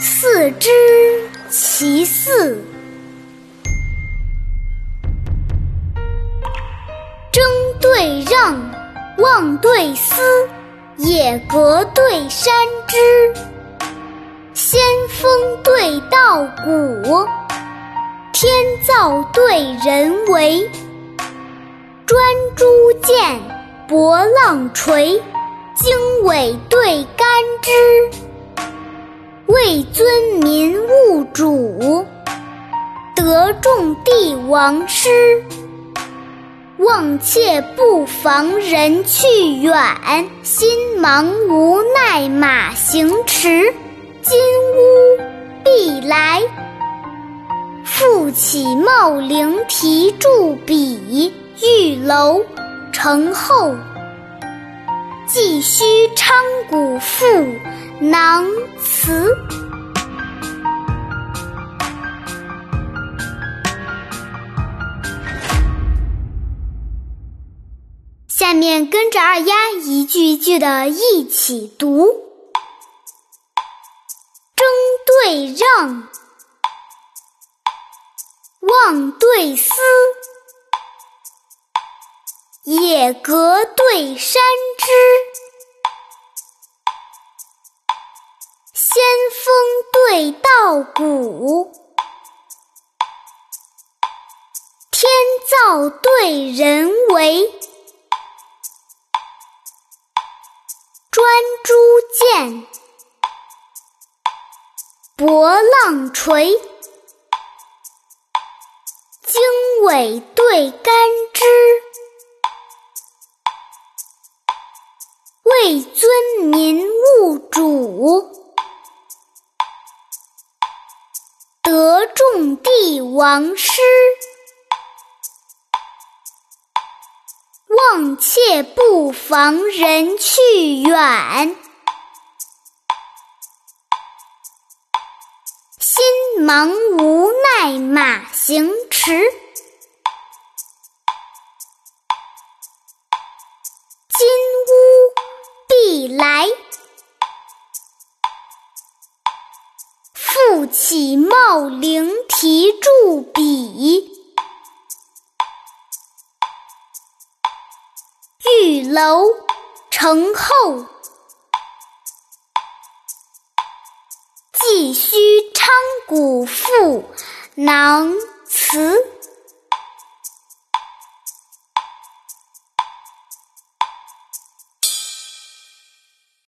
四之其四。争对让，望对思，野阁对山枝，仙风对稻谷，天造对人为。专诸剑，博浪锤，经纬对干支。尊民务主，得众帝王师。望妾不妨人去远，心忙无奈马行迟。金乌必来，复起茂陵提著笔。玉楼城后，寄须昌谷赋囊词。下面跟着二丫一句一句的一起读：争对让，望对思。野阁对山枝，仙风对道骨，天造对人为。专诸剑，博浪锤，经纬对干支。位尊民务主，得众帝王师。况妾不妨人去远，心忙无奈马行迟。金屋必来，复起茂陵提著笔，楼成后，寄须昌谷赋囊词。